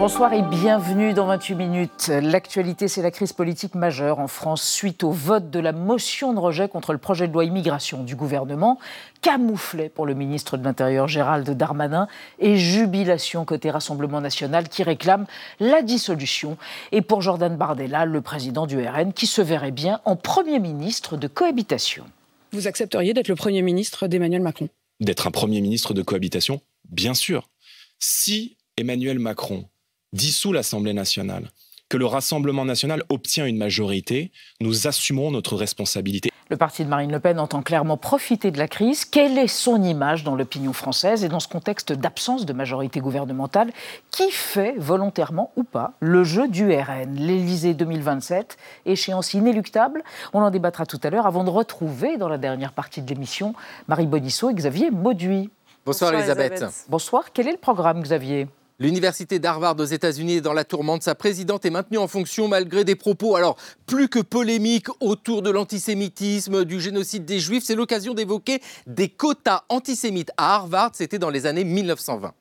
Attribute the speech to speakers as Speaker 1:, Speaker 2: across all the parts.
Speaker 1: Bonsoir et bienvenue dans 28 minutes. L'actualité, c'est la crise politique majeure en France suite au vote de la motion de rejet contre le projet de loi immigration du gouvernement, camouflé pour le ministre de l'Intérieur Gérald Darmanin et jubilation côté Rassemblement national qui réclame la dissolution et pour Jordan Bardella, le président du RN qui se verrait bien en Premier ministre de cohabitation.
Speaker 2: Vous accepteriez d'être le Premier ministre d'Emmanuel Macron?
Speaker 3: D'être un Premier ministre de cohabitation Bien sûr. Si Emmanuel Macron dissout l'Assemblée nationale, que le Rassemblement national obtient une majorité, nous assumerons notre responsabilité.
Speaker 1: Le parti de Marine Le Pen entend clairement profiter de la crise. Quelle est son image dans l'opinion française et dans ce contexte d'absence de majorité gouvernementale Qui fait, volontairement ou pas, le jeu du RN L'Élysée 2027, échéance inéluctable On en débattra tout à l'heure avant de retrouver dans la dernière partie de l'émission Marie Bonisseau et Xavier Mauduit.
Speaker 4: Bonsoir, Elisabeth.
Speaker 1: Bonsoir, quel est le programme Xavier?
Speaker 4: L'université d'Harvard aux États-Unis est dans la tourmente. Sa présidente est maintenue en fonction malgré des propos, alors plus que polémiques, autour de l'antisémitisme, du génocide des Juifs. C'est l'occasion d'évoquer des quotas antisémites à Harvard. C'était dans les années 1920.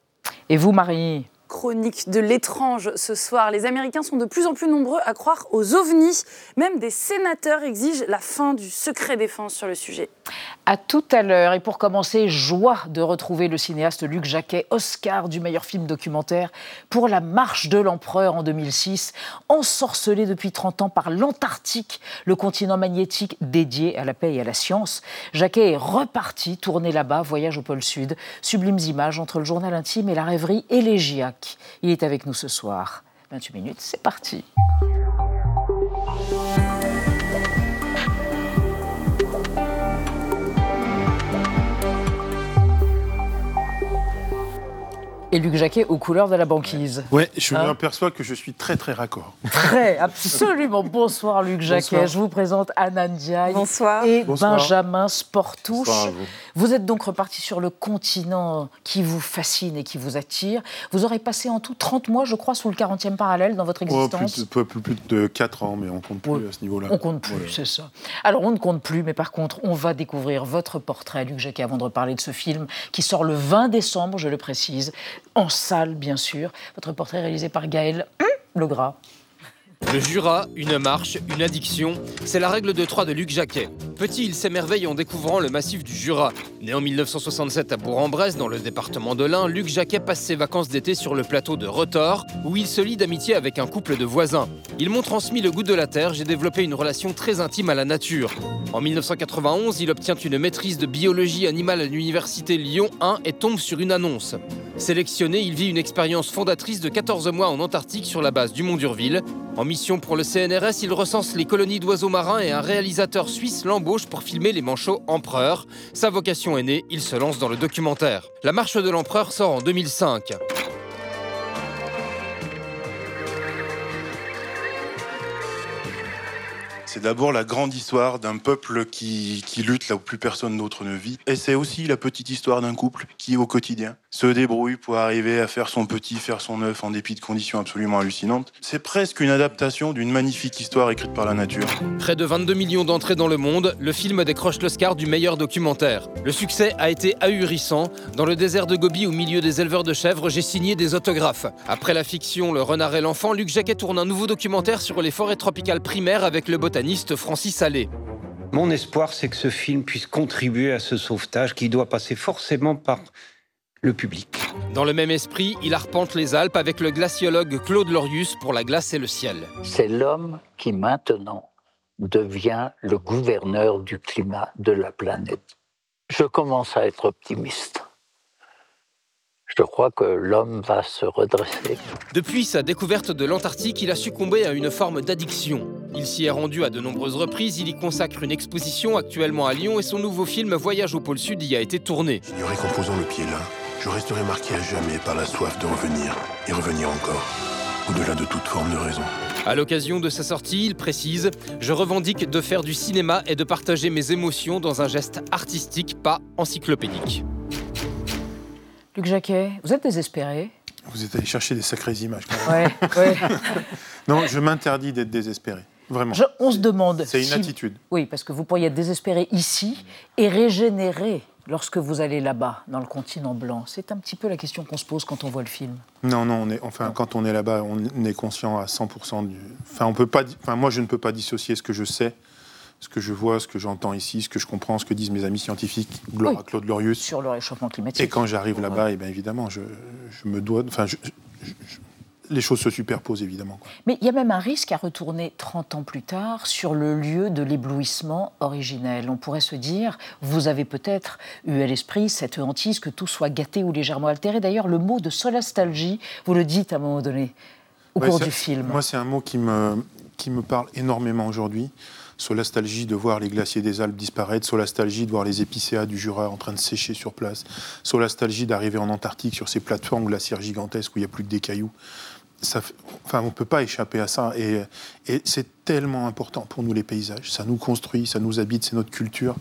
Speaker 1: Et vous, Marie?
Speaker 2: Chronique de l'étrange ce soir. Les Américains sont de plus en plus nombreux à croire aux ovnis. Même des sénateurs exigent la fin du secret défense sur le sujet.
Speaker 1: À tout à l'heure. Et pour commencer, joie de retrouver le cinéaste Luc Jacquet, Oscar du meilleur film documentaire pour La Marche de l'Empereur en 2006, ensorcelé depuis 30 ans par l'Antarctique, le continent magnétique dédié à la paix et à la science. Jacquet est reparti, tourné là-bas, voyage au pôle Sud, sublimes images entre le journal intime et la rêverie élégiaque. Il est avec nous ce soir. 28 minutes, c'est parti. Et Luc Jacquet aux couleurs de la banquise.
Speaker 5: Oui, je hein m'aperçois que je suis très très raccord.
Speaker 1: Très, absolument. Bonsoir Luc Jacquet. Je vous présente Anna Ndiaye
Speaker 2: Bonsoir.
Speaker 1: et Benjamin Sportouche. Bonsoir vous. vous êtes donc reparti sur le continent qui vous fascine et qui vous attire. Vous aurez passé en tout 30 mois, je crois, sous le 40e parallèle dans votre existence.
Speaker 5: Oh, plus, plus, de 4 ans, mais on compte plus à ce niveau-là.
Speaker 1: On compte plus, c'est ça. Alors on ne compte plus, mais par contre, on va découvrir votre portrait, Luc Jacquet, avant de reparler de ce film qui sort le 20 décembre, je le précise, en salle, bien sûr. Votre portrait réalisé par Gaël Legras.
Speaker 6: Le Jura, une marche, une addiction, c'est la règle de trois de Luc Jacquet. Petit, il s'émerveille en découvrant le massif du Jura. Né en 1967 à Bourg-en-Bresse, dans le département de l'Ain, Luc Jacquet passe ses vacances d'été sur le plateau de Rotor, où il se lie d'amitié avec un couple de voisins. Ils m'ont transmis le goût de la terre, j'ai développé une relation très intime à la nature. En 1991, il obtient une maîtrise de biologie animale à l'université Lyon 1 et tombe sur une annonce. Sélectionné, il vit une expérience fondatrice de 14 mois en Antarctique sur la base du Mont d'Urville. En mission pour le CNRS, il recense les colonies d'oiseaux marins et un réalisateur suisse l'embauche pour filmer les manchots empereurs. Sa vocation est née, il se lance dans le documentaire. La marche de l'empereur sort en 2005.
Speaker 5: C'est d'abord la grande histoire d'un peuple qui, lutte là où plus personne d'autre ne vit. Et c'est aussi la petite histoire d'un couple qui, au quotidien, se débrouille pour arriver à faire son petit, faire son œuf en dépit de conditions absolument hallucinantes. C'est presque une adaptation d'une magnifique histoire écrite par la nature.
Speaker 6: Près de 22 millions d'entrées dans le monde, le film décroche l'Oscar du meilleur documentaire. Le succès a été ahurissant. Dans le désert de Gobi, au milieu des éleveurs de chèvres, j'ai signé des autographes. Après la fiction Le renard et l'enfant, Luc Jacquet tourne un nouveau documentaire sur les forêts tropicales primaires avec le botaniste Francis Allais.
Speaker 7: Mon espoir, c'est que ce film puisse contribuer à ce sauvetage qui doit passer forcément par le public.
Speaker 6: Dans le même esprit, il arpente les Alpes avec le glaciologue Claude Lorius pour La glace et le ciel.
Speaker 8: C'est l'homme qui maintenant devient le gouverneur du climat de la planète. Je commence à être optimiste je crois que l'homme va se redresser.
Speaker 6: Depuis sa découverte de l'Antarctique, il a succombé à une forme d'addiction. Il s'y est rendu à de nombreuses reprises, il y consacre une exposition actuellement à Lyon et son nouveau film Voyage au pôle Sud y a été tourné.
Speaker 9: J'ignorais qu'en posant le pied là, je resterai marqué à jamais par la soif de revenir et revenir encore, au-delà de toute forme de raison.
Speaker 6: À l'occasion de sa sortie, il précise Je revendique de faire du cinéma et de partager mes émotions dans un geste artistique, pas encyclopédique.
Speaker 1: Luc Jacquet, vous êtes désespéré
Speaker 5: Vous êtes allé chercher des sacrées images.
Speaker 1: Ouais, ouais.
Speaker 5: non, je m'interdis d'être désespéré. Vraiment.
Speaker 1: Je- on se demande.
Speaker 5: C'est une
Speaker 1: si-
Speaker 5: attitude.
Speaker 1: Oui, parce que vous pourriez être désespéré ici et régénéré lorsque vous allez là-bas, dans le continent blanc. C'est un petit peu la question qu'on se pose quand on voit le film.
Speaker 5: Non, non, on est, enfin, quand on est là-bas, on est conscient à 100% du. Enfin, on peut pas. Enfin, moi, je ne peux pas dissocier ce que je sais, ce que je vois, ce que j'entends ici, ce que je comprends, ce que disent mes amis scientifiques,
Speaker 1: Oui.
Speaker 5: Claude Lorius.
Speaker 1: Sur le réchauffement climatique.
Speaker 5: Et quand j'arrive là-bas, et bien évidemment, je, je me dois. Enfin, je- je- je- les choses se superposent évidemment. quoi.
Speaker 1: Mais il y a même un risque à retourner 30 ans plus tard sur le lieu de l'éblouissement originel. On pourrait se dire, vous avez peut-être eu à l'esprit cette hantise que tout soit gâté ou légèrement altéré. D'ailleurs, le mot de solastalgie, vous le dites à un moment donné, au
Speaker 5: Ouais,
Speaker 1: cours du film.
Speaker 5: Moi, c'est un mot qui me, qui me parle énormément aujourd'hui. Solastalgie de voir les glaciers des Alpes disparaître, solastalgie de voir les épicéas du Jura en train de sécher sur place, solastalgie d'arriver en Antarctique sur ces plateformes glaciaires gigantesques où il n'y a plus que des cailloux. Enfin, on ne peut pas échapper à ça. Et, et c'est tellement important pour nous, les paysages. Ça nous construit, ça nous habite, c'est notre culture.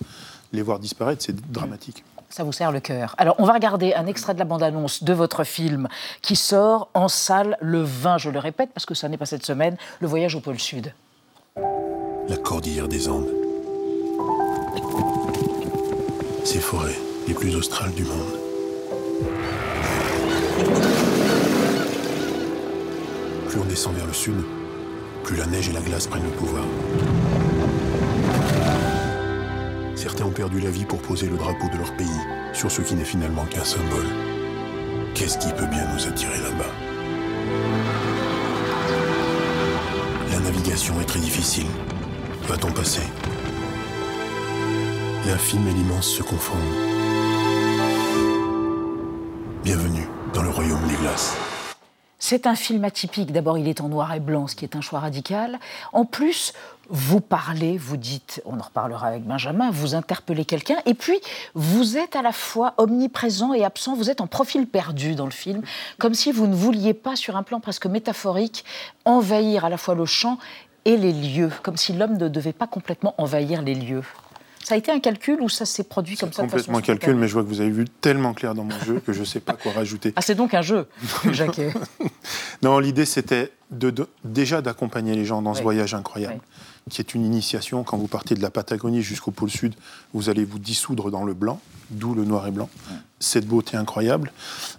Speaker 5: Les voir disparaître, c'est dramatique.
Speaker 1: Ça vous serre le cœur. Alors, on va regarder un extrait de la bande-annonce de votre film qui sort en salle le 20, je le répète, parce que ça n'est pas cette semaine, Le voyage au pôle Sud.
Speaker 9: La cordillère des Andes. Ces forêts les plus australes du monde. Plus on descend vers le sud, plus la neige et la glace prennent le pouvoir. Certains ont perdu la vie pour poser le drapeau de leur pays sur ce qui n'est finalement qu'un symbole. Qu'est-ce qui peut bien nous attirer là-bas? La navigation est très difficile. Va-t-on passer L'infime et l'immense se confondent. Bienvenue dans le royaume des glaces.
Speaker 1: C'est un film atypique. D'abord, il est en noir et blanc, ce qui est un choix radical. En plus, vous parlez, vous dites, on en reparlera avec Benjamin, vous interpellez quelqu'un, et puis vous êtes à la fois omniprésent et absent, vous êtes en profil perdu dans le film, comme si vous ne vouliez pas, sur un plan presque métaphorique, envahir à la fois le champ et les lieux, comme si l'homme ne devait pas complètement envahir les lieux. Ça a été un calcul ou ça s'est produit comme ça de façon
Speaker 5: Complètement calcul,
Speaker 1: spontanée
Speaker 5: mais je vois que vous avez vu tellement clair dans mon jeu que je ne sais pas quoi rajouter.
Speaker 1: Ah, c'est donc un jeu, Jacquet.
Speaker 5: Non, l'idée c'était de, de- déjà d'accompagner les gens dans ce voyage incroyable, qui est une initiation. Quand vous partez de la Patagonie jusqu'au pôle Sud, vous allez vous dissoudre dans le blanc, d'où le noir et blanc. Cette beauté incroyable.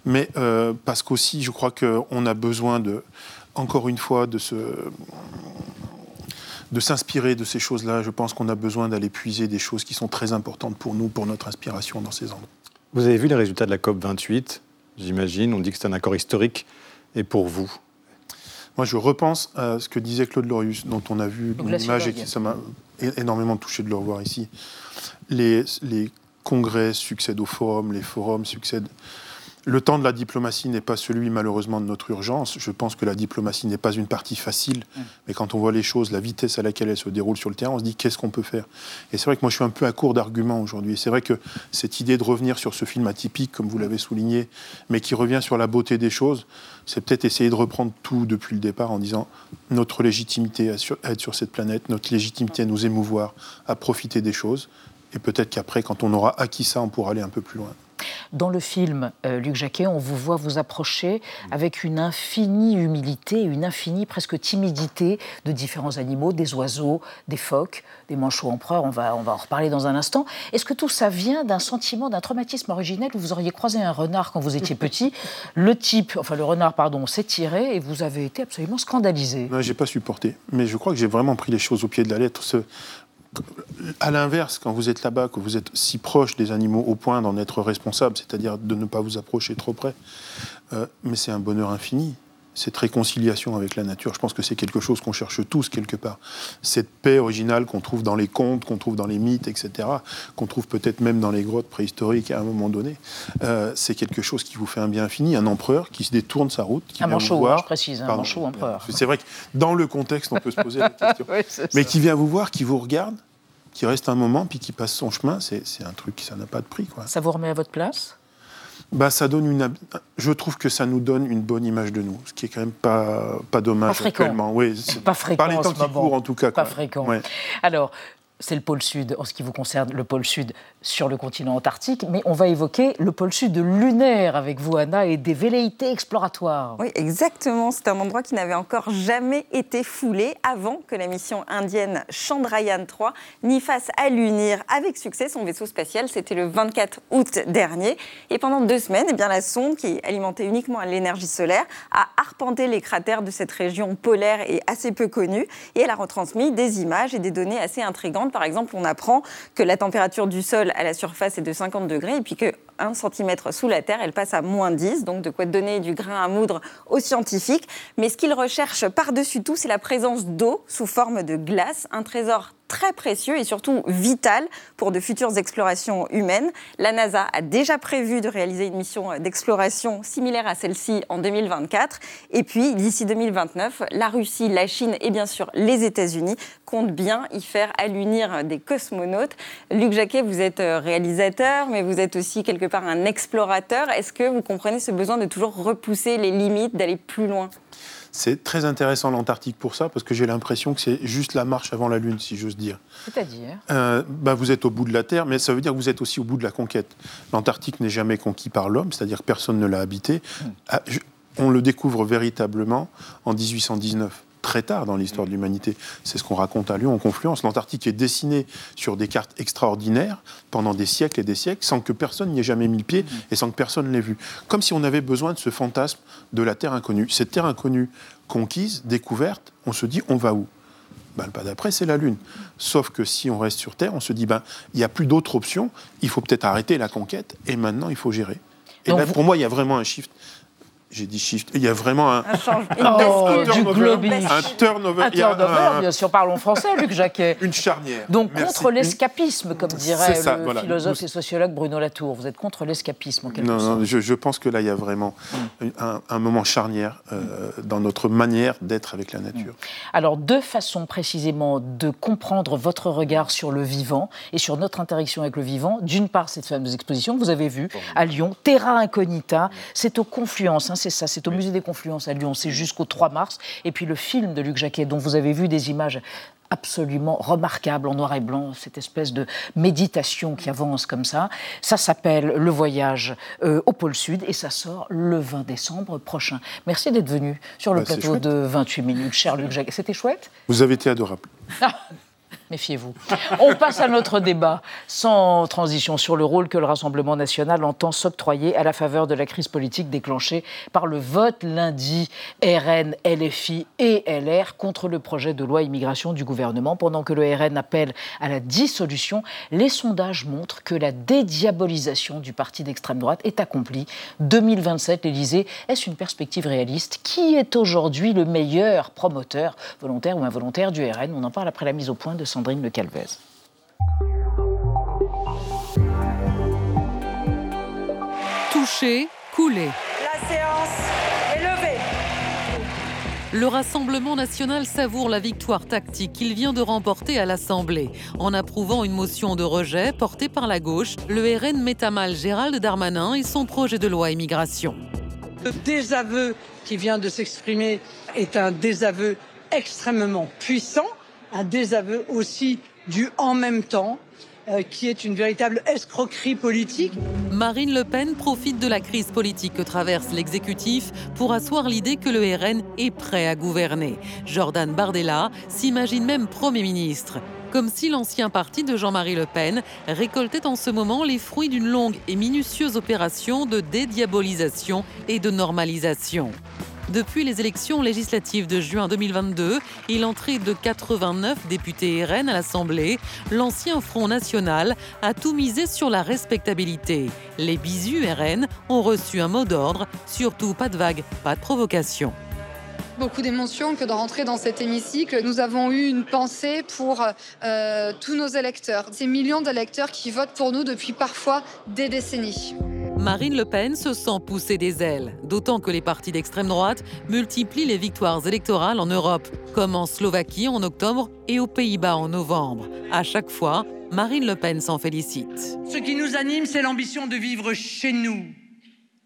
Speaker 5: Mais euh, parce qu'aussi, je crois qu'on a besoin de, encore une fois, de se de s'inspirer de ces choses-là. Je pense qu'on a besoin d'aller puiser des choses qui sont très importantes pour nous, pour notre inspiration dans ces endroits.
Speaker 10: Vous avez vu les résultats de la COP 28, j'imagine. On dit que c'est un accord historique. Et pour vous?
Speaker 5: Moi, je repense à ce que disait Claude Lorius, dont on a vu
Speaker 1: Le
Speaker 5: une image et qui ça m'a énormément touché de le revoir ici. Les, les congrès succèdent aux forums, les forums succèdent. Le temps de la diplomatie n'est pas celui, malheureusement, de notre urgence. Je pense que la diplomatie n'est pas une partie facile, mais quand on voit les choses, la vitesse à laquelle elles se déroulent sur le terrain, on se dit qu'est-ce qu'on peut faire? Et c'est vrai que moi, je suis un peu à court d'arguments aujourd'hui. C'est vrai que cette idée de revenir sur ce film atypique, comme vous l'avez souligné, mais qui revient sur la beauté des choses, c'est peut-être essayer de reprendre tout depuis le départ en disant notre légitimité à, sur- à être sur cette planète, notre légitimité à nous émouvoir, à profiter des choses. Et peut-être qu'après, quand on aura acquis ça, on pourra aller un peu plus loin.
Speaker 1: Dans le film, euh, Luc Jacquet, on vous voit vous approcher avec une infinie humilité, une infinie presque timidité de différents animaux, des oiseaux, des phoques, des manchots empereurs, on va, on va en reparler dans un instant. Est-ce que tout ça vient d'un sentiment, d'un traumatisme originel? Où vous auriez croisé un renard quand vous étiez petit Le type, enfin le renard, pardon, s'est tiré et vous avez été absolument scandalisé.
Speaker 5: Non, j'ai pas supporté. Mais je crois que j'ai vraiment pris les choses au pied de la lettre. Ce- À l'inverse, quand vous êtes là-bas, que vous êtes si proche des animaux au point d'en être responsable, c'est-à-dire de ne pas vous approcher trop près, euh, mais c'est un bonheur infini. Cette réconciliation avec la nature, je pense que c'est quelque chose qu'on cherche tous quelque part. Cette paix originale qu'on trouve dans les contes, qu'on trouve dans les mythes, etc., qu'on trouve peut-être même dans les grottes préhistoriques à un moment donné, euh, c'est quelque chose qui vous fait un bien infini. Un empereur qui se détourne sa route, qui
Speaker 1: Un
Speaker 5: vient vous
Speaker 1: manchot,
Speaker 5: voir.
Speaker 1: hein, je précise, un
Speaker 5: Pardon.
Speaker 1: manchot empereur.
Speaker 5: C'est vrai que dans le contexte, on peut se poser la question.
Speaker 1: Oui,
Speaker 5: Mais qui vient vous voir, qui vous regarde, qui reste un moment, puis qui passe son chemin, c'est c'est un truc qui ça n'a pas de prix. Quoi.
Speaker 1: Ça vous remet à votre place?
Speaker 5: Bah, ça donne une, je trouve que ça nous donne une bonne image de nous, ce qui est quand même pas, pas dommage
Speaker 1: Pas fréquent.
Speaker 5: actuellement. Oui,
Speaker 1: Pas fréquent
Speaker 5: Par les temps qui courent, en tout cas.
Speaker 1: Pas
Speaker 5: quoi.
Speaker 1: fréquent.
Speaker 5: Ouais.
Speaker 1: Alors, c'est le pôle sud, en ce qui vous concerne, le pôle sud sur le continent antarctique, mais on va évoquer le pôle sud lunaire avec vous, Anna, et des velléités exploratoires.
Speaker 11: Oui, exactement. C'est un endroit qui n'avait encore jamais été foulé avant que la mission indienne Chandrayaan 3 n'y fasse allunir avec succès son vaisseau spatial. C'était le 24 août dernier. Et pendant deux semaines, eh bien, la sonde, qui est alimentée uniquement à l'énergie solaire, a arpenté les cratères de cette région polaire et assez peu connue. Et elle a retransmis des images et des données assez intrigantes. Par exemple, on apprend que la température du sol à la surface est de 50 degrés et puis que 1 cm sous la Terre, elle passe à moins 10, donc de quoi donner du grain à moudre aux scientifiques. Mais ce qu'ils recherchent par-dessus tout, c'est la présence d'eau sous forme de glace, un trésor très précieux et surtout vital pour de futures explorations humaines. La NASA a déjà prévu de réaliser une mission d'exploration similaire à celle-ci en 2024. Et puis, d'ici 2029, la Russie, la Chine et bien sûr les États-Unis comptent bien y faire allunir des cosmonautes. Luc Jacquet, vous êtes réalisateur, mais vous êtes aussi quelque part un explorateur. Est-ce que vous comprenez ce besoin de toujours repousser les limites, d'aller plus loin?
Speaker 5: C'est très intéressant l'Antarctique pour ça, parce que j'ai l'impression que c'est juste la marche avant la Lune, si j'ose dire.
Speaker 1: C'est-à-dire?
Speaker 5: Euh, bah, Vous êtes au bout de la Terre, mais ça veut dire que vous êtes aussi au bout de la conquête. L'Antarctique n'est jamais conquis par l'homme, c'est-à-dire que personne ne l'a habité. Hmm. Ah, on le découvre véritablement en 1819 très tard dans l'histoire de l'humanité. C'est ce qu'on raconte à Lyon en Confluence. L'Antarctique est dessiné sur des cartes extraordinaires pendant des siècles et des siècles sans que personne n'y ait jamais mis le pied et sans que personne l'ait vu. Comme si on avait besoin de ce fantasme de la Terre inconnue. Cette Terre inconnue conquise, découverte, on se dit on va où? Ben, le pas d'après, c'est la Lune. Sauf que si on reste sur Terre, on se dit, ben, il n'y a plus d'autres options, il faut peut-être arrêter la conquête, et maintenant, il faut gérer. Et là, pour moi, il y a vraiment un shift j'ai dit shift. Il y a vraiment un, un,
Speaker 1: oh, un, turnover,
Speaker 5: un turnover.
Speaker 1: Un turnover, bien sûr, parlons français, Luc Jacquet.
Speaker 5: Une charnière.
Speaker 1: Donc contre l'escapisme, comme dirait le philosophe et sociologue Bruno Latour. Vous êtes contre l'escapisme, en quelque
Speaker 5: non,
Speaker 1: sorte.
Speaker 5: Non, je, je, pense que là, il y a vraiment mm. un, moment charnière euh, dans notre manière d'être avec la nature. Mm.
Speaker 1: Alors, deux façons précisément de comprendre votre regard sur le vivant et sur notre interaction avec le vivant. D'une part, cette fameuse exposition que vous avez vue à Lyon, Terra Incognita, c'est aux confluences, hein, c'est ça, c'est au Musée des Confluences à Lyon, c'est jusqu'au 3 mars. Et puis le film de Luc Jacquet, dont vous avez vu des images absolument remarquables en noir et blanc, cette espèce de méditation qui avance comme ça. Ça s'appelle Le Voyage euh, au pôle Sud et ça sort le 20 décembre prochain. Merci d'être venu sur le bah, plateau de 28 minutes, cher Luc Jacquet. C'était chouette?
Speaker 5: Vous avez été adorable.
Speaker 1: Méfiez-vous. On passe à notre débat sans transition sur le rôle que le Rassemblement national entend s'octroyer à la faveur de la crise politique déclenchée par le vote lundi RN, LFI et LR contre le projet de loi immigration du gouvernement. Pendant que le RN appelle à la dissolution, les sondages montrent que la dédiabolisation du parti d'extrême droite est accomplie. 2027, l'Élysée, est-ce une perspective réaliste? Qui est aujourd'hui le meilleur promoteur, volontaire ou involontaire, du RN On en parle après la mise au point de Sandrine Le Calvez.
Speaker 12: Touché, coulé.
Speaker 13: La séance est levée.
Speaker 12: Le Rassemblement national savoure la victoire tactique qu'il vient de remporter à l'Assemblée. En approuvant une motion de rejet portée par la gauche, le RN met à mal Gérald Darmanin et son projet de loi immigration.
Speaker 13: Le désaveu qui vient de s'exprimer est un désaveu extrêmement puissant un désaveu aussi du en même temps, euh, qui est une véritable escroquerie politique.
Speaker 12: Marine Le Pen profite de la crise politique que traverse l'exécutif pour asseoir l'idée que le RN est prêt à gouverner. Jordan Bardella s'imagine même Premier ministre. Comme si l'ancien parti de Jean-Marie Le Pen récoltait en ce moment les fruits d'une longue et minutieuse opération de dédiabolisation et de normalisation. Depuis les élections législatives de juin 2022 et l'entrée de 89 députés RN à l'Assemblée, l'ancien Front National a tout misé sur la respectabilité. Les bisus RN ont reçu un mot d'ordre, surtout pas de vague, pas de provocation
Speaker 14: beaucoup d'émotions que de rentrer dans cet hémicycle. Nous avons eu une pensée pour euh, tous nos électeurs, ces millions d'électeurs qui votent pour nous depuis parfois des décennies.
Speaker 12: Marine Le Pen se sent pousser des ailes, d'autant que les partis d'extrême droite multiplient les victoires électorales en Europe, comme en Slovaquie en octobre et aux Pays-Bas en novembre. À chaque fois, Marine Le Pen s'en félicite.
Speaker 13: Ce qui nous anime, c'est l'ambition de vivre chez nous.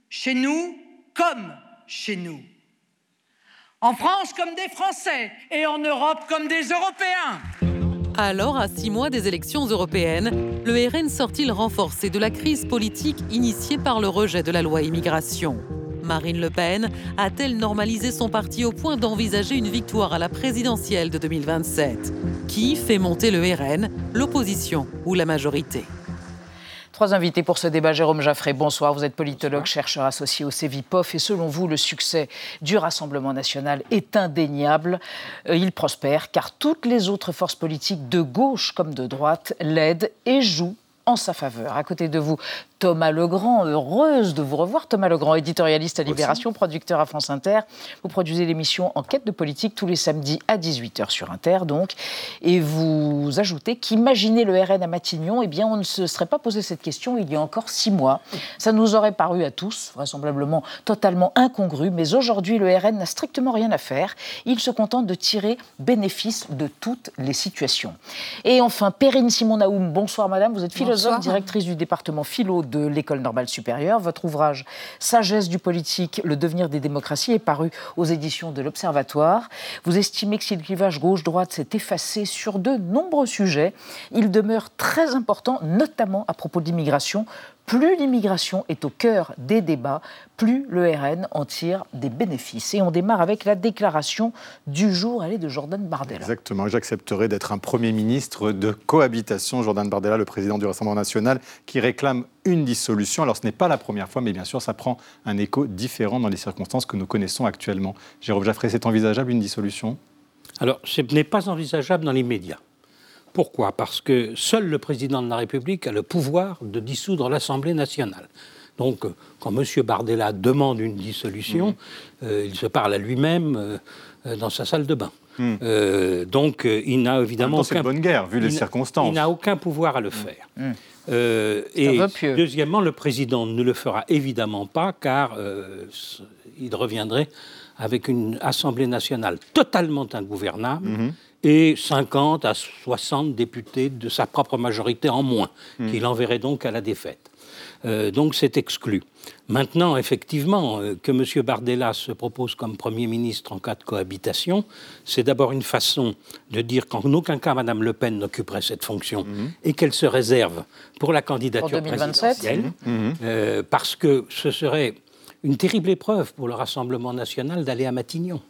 Speaker 13: Chez nous comme chez nous. En France comme des Français et en Europe comme des Européens.
Speaker 12: Alors, à six mois des élections européennes, le RN sort-il renforcé de la crise politique initiée par le rejet de la loi immigration? Marine Le Pen a-t-elle normalisé son parti au point d'envisager une victoire à la présidentielle de 2027 Qui fait monter le RN, l'opposition ou la majorité?
Speaker 1: Trois invités pour ce débat. Jérôme Jaffré, bonsoir. Vous êtes politologue, chercheur associé au CEVIPOF et selon vous, le succès du Rassemblement national est indéniable? Euh, il prospère car toutes les autres forces politiques de gauche comme de droite l'aident et jouent en sa faveur. À côté de vous, Thomas Legrand, heureuse de vous revoir. Thomas Legrand, éditorialiste à Libération, producteur à France Inter. Vous produisez l'émission Enquête de politique tous les samedis à 18h sur Inter, donc. Et vous ajoutez qu'imaginer le RN à Matignon, eh bien, on ne se serait pas posé cette question il y a encore six mois. Ça nous aurait paru à tous, vraisemblablement, totalement incongru. Mais aujourd'hui, le RN n'a strictement rien à faire. Il se contente de tirer bénéfice de toutes les situations. Et enfin, Perrine Simon-Naoum, bonsoir madame. Vous êtes philosophe, directrice du département philo de l'École normale supérieure. Votre ouvrage Sagesse du politique, le devenir des démocraties est paru aux éditions de l'Observatoire. Vous estimez que si le clivage gauche-droite s'est effacé sur de nombreux sujets, il demeure très important, notamment à propos de l'immigration, plus l'immigration est au cœur des débats, plus le RN en tire des bénéfices. Et on démarre avec la déclaration du jour, elle est de Jordan Bardella.
Speaker 10: Exactement, j'accepterai d'être un Premier ministre de cohabitation. Jordan Bardella, le président du Rassemblement national, qui réclame une dissolution. Alors ce n'est pas la première fois, mais bien sûr, ça prend un écho différent dans les circonstances que nous connaissons actuellement. Jérôme Jaffré, c'est envisageable une dissolution?
Speaker 15: Alors, ce n'est pas envisageable dans l'immédiat. Pourquoi? Parce que seul le président de la République a le pouvoir de dissoudre l'Assemblée nationale. Donc, euh, quand M. Bardella demande une dissolution, mmh. euh, il se parle à lui-même euh, dans sa salle de bain. Mmh. donc, il n'a évidemment
Speaker 10: aucun... bonne guerre, vu les circonstances.
Speaker 15: Il n'a aucun pouvoir à le mmh. faire.
Speaker 1: et
Speaker 15: deuxièmement, le président ne le fera évidemment pas, car il reviendrait avec une Assemblée nationale totalement ingouvernable et 50 à 60 députés de sa propre majorité en moins, hmm. qu'il enverrait donc à la défaite. Euh, donc c'est exclu. Maintenant, effectivement, euh, que M. Bardella se propose comme Premier ministre en cas de cohabitation, c'est d'abord une façon de dire qu'en aucun cas Mme Le Pen n'occuperait cette fonction hmm. et qu'elle se réserve pour la candidature présidentielle, hmm. euh, parce que ce serait une terrible épreuve pour le Rassemblement national d'aller à Matignon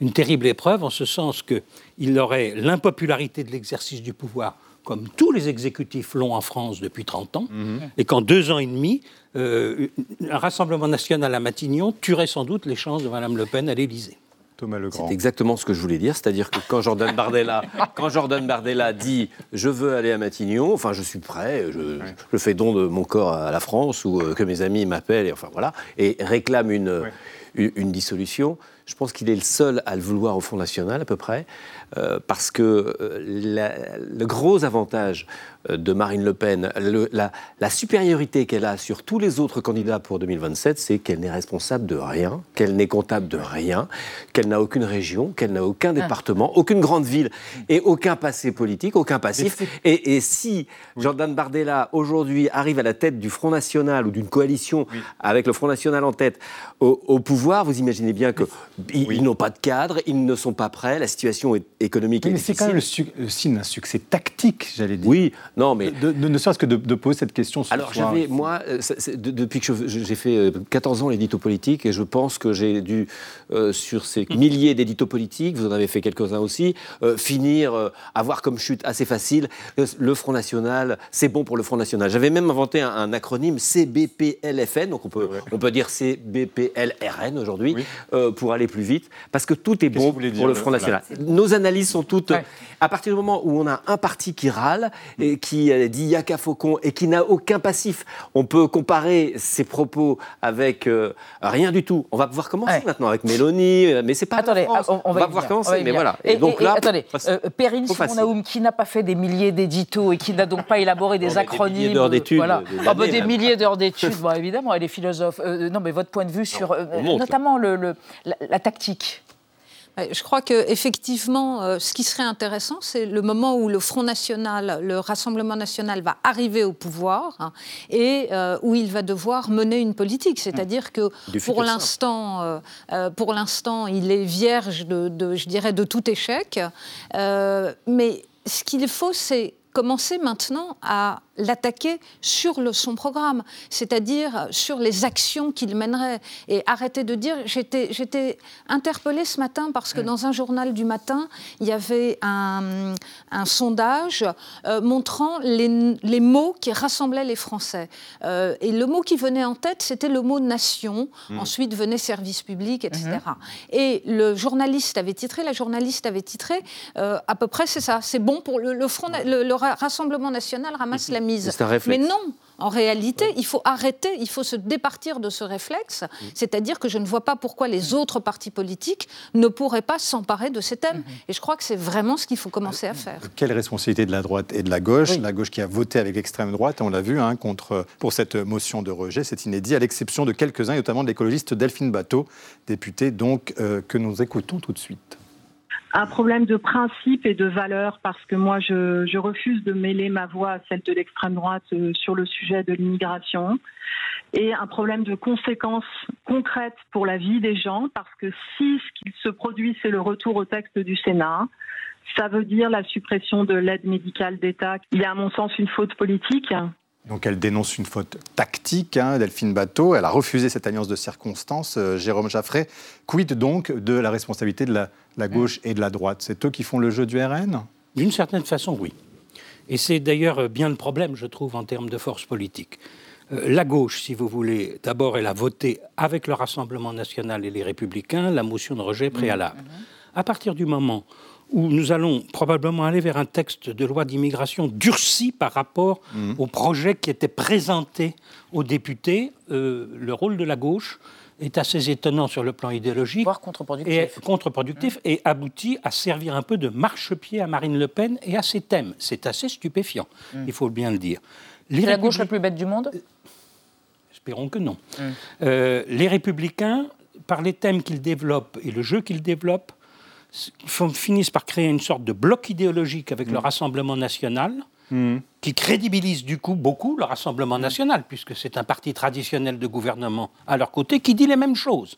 Speaker 15: une terrible épreuve en ce sens qu'il aurait l'impopularité de l'exercice du pouvoir comme tous les exécutifs l'ont en France depuis 30 ans, mhm. et qu'en deux ans et demi, euh, un Rassemblement national à Matignon tuerait sans doute les chances de Mme Le Pen à l'Élysée.
Speaker 10: Thomas
Speaker 16: C'est exactement ce que je voulais dire, c'est-à-dire que quand Jordan Bardella, quand Jordan Bardella dit je veux aller à Matignon, enfin je suis prêt, je, fais don de mon corps à la France ou euh, que mes amis m'appellent et enfin voilà, et réclame une, une dissolution. Je pense qu'il est le seul à le vouloir au Front National, à peu près, euh, parce que euh, le gros avantage de Marine Le Pen, la, supériorité qu'elle a sur tous les autres candidats pour 2027, c'est qu'elle n'est responsable de rien, qu'elle n'est comptable de rien, qu'elle n'a aucune région, qu'elle n'a aucun ah. département, aucune grande ville et aucun passé politique, aucun passif. Et, si Jordan Bardella aujourd'hui arrive à la tête du Front National ou d'une coalition avec le Front National en tête au, pouvoir, vous imaginez bien qu'ils n'ont pas de cadre, ils ne sont pas prêts, la situation économique est
Speaker 10: Mais c'est quand même le, signe d'un succès tactique, j'allais dire.
Speaker 16: Oui, non, mais.
Speaker 10: ne serait-ce que de, poser cette question
Speaker 16: ce Alors, j'avais, moi, euh, depuis que j'ai fait 14 euh, ans l'édito politique, et je pense que j'ai dû, euh, sur ces milliers d'éditos politiques, vous en avez fait quelques-uns aussi, finir, avoir comme chute assez facile, le Front National, c'est bon pour le Front National. J'avais même inventé un, acronyme CBPLFN, donc on peut, on peut dire CBPLRN aujourd'hui, pour aller plus vite, parce que tout est bon pour le Front National. Nos analyses sont toutes. À partir du moment où on a un parti qui râle et qui dit Yaka Faucon et qui n'a aucun passif, on peut comparer ses propos avec euh, rien du tout. On va pouvoir commencer maintenant avec Mélanie, euh, mais c'est pas.
Speaker 1: Attendez,
Speaker 16: on, va, pouvoir commencer, mais voilà.
Speaker 1: Et, donc là, attendez, euh, Perrine Simonaoum, qui n'a pas fait des milliers d'éditos et qui n'a donc pas élaboré des acronymes. Des milliers
Speaker 16: d'heures d'études.
Speaker 1: Voilà. Ah, bah, des milliers d'heures d'études, bon, évidemment, elle est philosophe. non, mais votre point de vue sur notamment le, la tactique
Speaker 17: je crois qu'effectivement, euh, ce qui serait intéressant, c'est le moment où le Front National, le Rassemblement National va arriver au pouvoir hein, et euh, où il va devoir mener une politique. C'est-à-dire que pour l'instant, euh, pour l'instant, il est vierge de, je dirais, de tout échec. mais ce qu'il faut, c'est commencer maintenant à l'attaquer sur le, son programme, c'est-à-dire sur les actions qu'il mènerait. Et arrêter de dire, j'étais interpellée ce matin parce que dans un journal du matin, il y avait un, un sondage euh, montrant les, les, mots qui rassemblaient les Français. Euh, et le mot qui venait en tête, c'était le mot nation, mmh. ensuite venait service public, etc. Mmh. Et le journaliste avait titré, la journaliste avait titré, euh, à peu près c'est ça, c'est bon pour le, le, front, le, le Rassemblement national ramasse la mais non, en réalité, il faut arrêter, il faut se départir de ce réflexe, c'est-à-dire que je ne vois pas pourquoi les autres partis politiques ne pourraient pas s'emparer de ces thèmes. Et je crois que c'est vraiment ce qu'il faut commencer à faire.
Speaker 10: Quelle responsabilité de la droite et de la gauche La gauche qui a voté avec l'extrême droite, on l'a vu, hein, contre, pour cette motion de rejet, c'est inédit, à l'exception de quelques-uns, notamment de l'écologiste Delphine Bateau, députée donc, euh, que nous écoutons tout de suite
Speaker 18: un problème de principe et de valeur parce que moi je, je refuse de mêler ma voix à celle de l'extrême droite euh, sur le sujet de l'immigration et un problème de conséquences concrètes pour la vie des gens parce que si ce qui se produit c'est le retour au texte du Sénat, ça veut dire la suppression de l'aide médicale d'État. Il y a à mon sens une faute politique
Speaker 10: donc elle dénonce une faute tactique, hein, Delphine Bateau. Elle a refusé cette alliance de circonstances. Euh, Jérôme Jaffray, quid donc de la responsabilité de la, gauche et de la droite? C'est eux qui font le jeu du RN
Speaker 15: D'une certaine façon, oui. Et c'est d'ailleurs bien le problème, je trouve, en termes de force politique. Euh, la gauche, si vous voulez, d'abord, elle a voté avec le Rassemblement national et les Républicains la motion de rejet préalable. Mmh. À partir du moment où nous allons probablement aller vers un texte de loi d'immigration durci par rapport mmh. au projet qui était présenté aux députés. Euh, le rôle de la gauche est assez étonnant sur le plan idéologique.
Speaker 1: Voire contre-productif.
Speaker 15: Et, contre-productif mmh. et aboutit à servir un peu de marchepied à Marine Le Pen et à ses thèmes. C'est assez stupéfiant, mmh. il faut bien le dire.
Speaker 1: C'est la gauche la plus bête du monde?
Speaker 15: Espérons que non. Euh, les républicains, par les thèmes qu'ils développent et le jeu qu'ils développent, finissent par créer une sorte de bloc idéologique avec le mm. Rassemblement national, mm. qui crédibilise du coup beaucoup le Rassemblement national, puisque c'est un parti traditionnel de gouvernement à leur côté qui dit les mêmes choses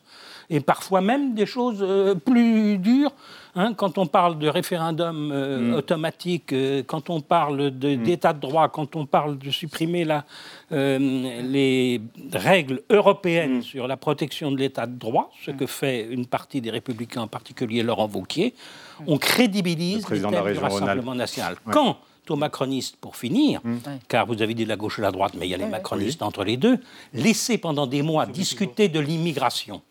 Speaker 15: et parfois même des choses euh, plus dures. Hein, quand on parle de référendum euh, mm. automatique, euh, quand on parle mm. d'état de, droit, quand on parle de supprimer la, les règles européennes mm. sur la protection de l'état de droit, ce que fait une partie des républicains, en particulier Laurent Wauquiez, on crédibilise le du Rassemblement national. Quand aux macronistes pour finir, car vous avez dit la gauche et la droite, mais il y a les macronistes entre les deux, laissez pendant des mois discuter de l'immigration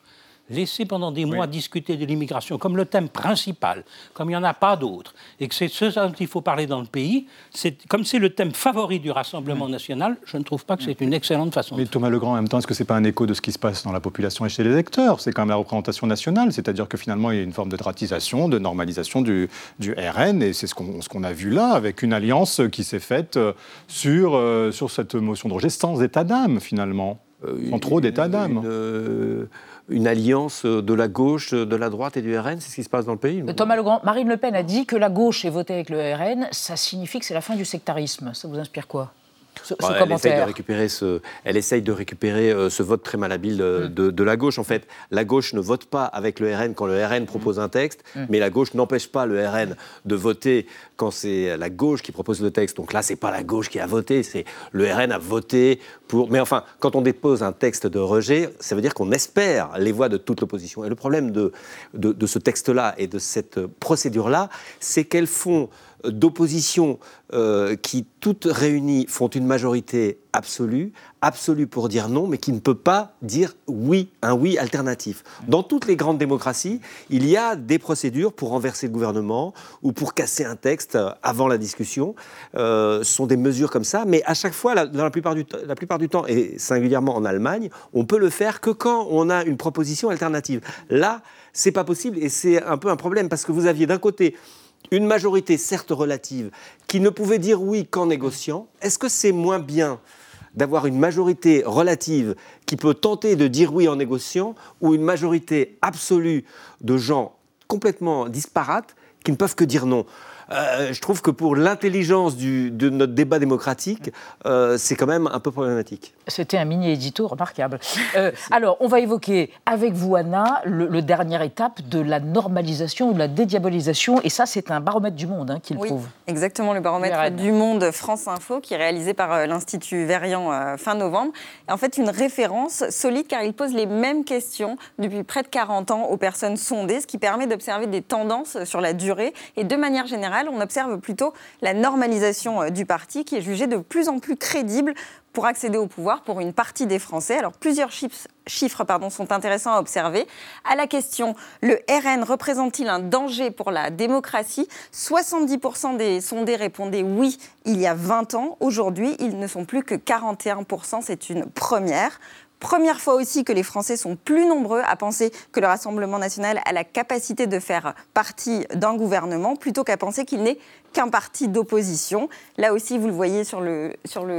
Speaker 15: laisser pendant des mois discuter de l'immigration comme le thème principal, comme il n'y en a pas d'autre, et que c'est ce dont il faut parler dans le pays, comme c'est le thème favori du Rassemblement national, je ne trouve pas que c'est une excellente façon.
Speaker 10: Mais Thomas Legrand, en même temps, est-ce que ce n'est pas un écho de ce qui se passe dans la population et chez les électeurs? C'est quand même la représentation nationale, c'est-à-dire que finalement, il y a une forme de dratisation, de normalisation du, du RN, et c'est ce qu'on ce qu'on a vu là, avec une alliance qui s'est faite euh, sur, euh, sur cette motion de rejet sans état d'âme, finalement. Euh, sans trop d'état d'âme.
Speaker 16: une alliance de la gauche, de la droite et du RN C'est ce qui se passe dans le pays
Speaker 1: Thomas Legrand, Marine Le Pen a dit que la gauche ait voté avec le RN, ça signifie que c'est la fin du sectarisme. Ça vous inspire quoi?
Speaker 16: Elle, essaye de récupérer ce, elle essaye de récupérer euh, ce vote très malhabile mm. de, de, la gauche. En fait, la gauche ne vote pas avec le RN quand le RN propose mm. un texte, mm. mais la gauche n'empêche pas le RN de voter quand c'est la gauche qui propose le texte. Donc là, c'est pas la gauche qui a voté, c'est le RN a voté pour. Mais enfin, quand on dépose un texte de rejet, ça veut dire qu'on espère les voix de toute l'opposition. Et le problème de, de, de ce texte-là et de cette procédure-là, c'est qu'elles font d'opposition euh, qui, toutes réunies, font une majorité absolue, absolue pour dire non, mais qui ne peut pas dire oui, un oui alternatif. Dans toutes les grandes démocraties, il y a des procédures pour renverser le gouvernement ou pour casser un texte avant la discussion. Euh, ce sont des mesures comme ça, mais à chaque fois, la, dans plupart, du la plupart du temps, et singulièrement en Allemagne, on peut le faire que quand on a une proposition alternative. Là, c'est pas possible et c'est un peu un problème parce que vous aviez d'un côté une majorité, certes relative, qui ne pouvait dire oui qu'en négociant, est-ce que c'est moins bien d'avoir une majorité relative qui peut tenter de dire oui en négociant ou une majorité absolue de gens complètement disparates qui ne peuvent que dire non? Euh, je trouve que pour l'intelligence de notre débat démocratique, euh, c'est quand même un peu problématique.
Speaker 1: C'était un mini-édito remarquable. Euh, alors, on va évoquer avec vous, Anna, le, dernière étape de la normalisation ou de la dédiabolisation. Et ça, c'est un baromètre du monde hein, qui le
Speaker 11: oui,
Speaker 1: prouve.
Speaker 11: Exactement, le baromètre du monde France Info, qui est réalisé par l'Institut Verian fin novembre. En fait, une référence solide car il pose les mêmes questions depuis près de 40 ans aux personnes sondées, ce qui permet d'observer des tendances sur la durée. Et de manière générale, on observe plutôt la normalisation euh, du parti qui est jugé de plus en plus crédible pour accéder au pouvoir pour une partie des Français. Alors plusieurs chiffres, pardon, sont intéressants à observer. À la question le RN représente-t-il un danger pour la démocratie? 70% des sondés répondaient oui il y a 20 ans. Aujourd'hui, ils ne sont plus que 41%. C'est une première. Première fois aussi que les Français sont plus nombreux à penser que le Rassemblement national a la capacité de faire partie d'un gouvernement plutôt qu'à penser qu'il n'est qu'un parti d'opposition. Là aussi, vous le voyez sur le,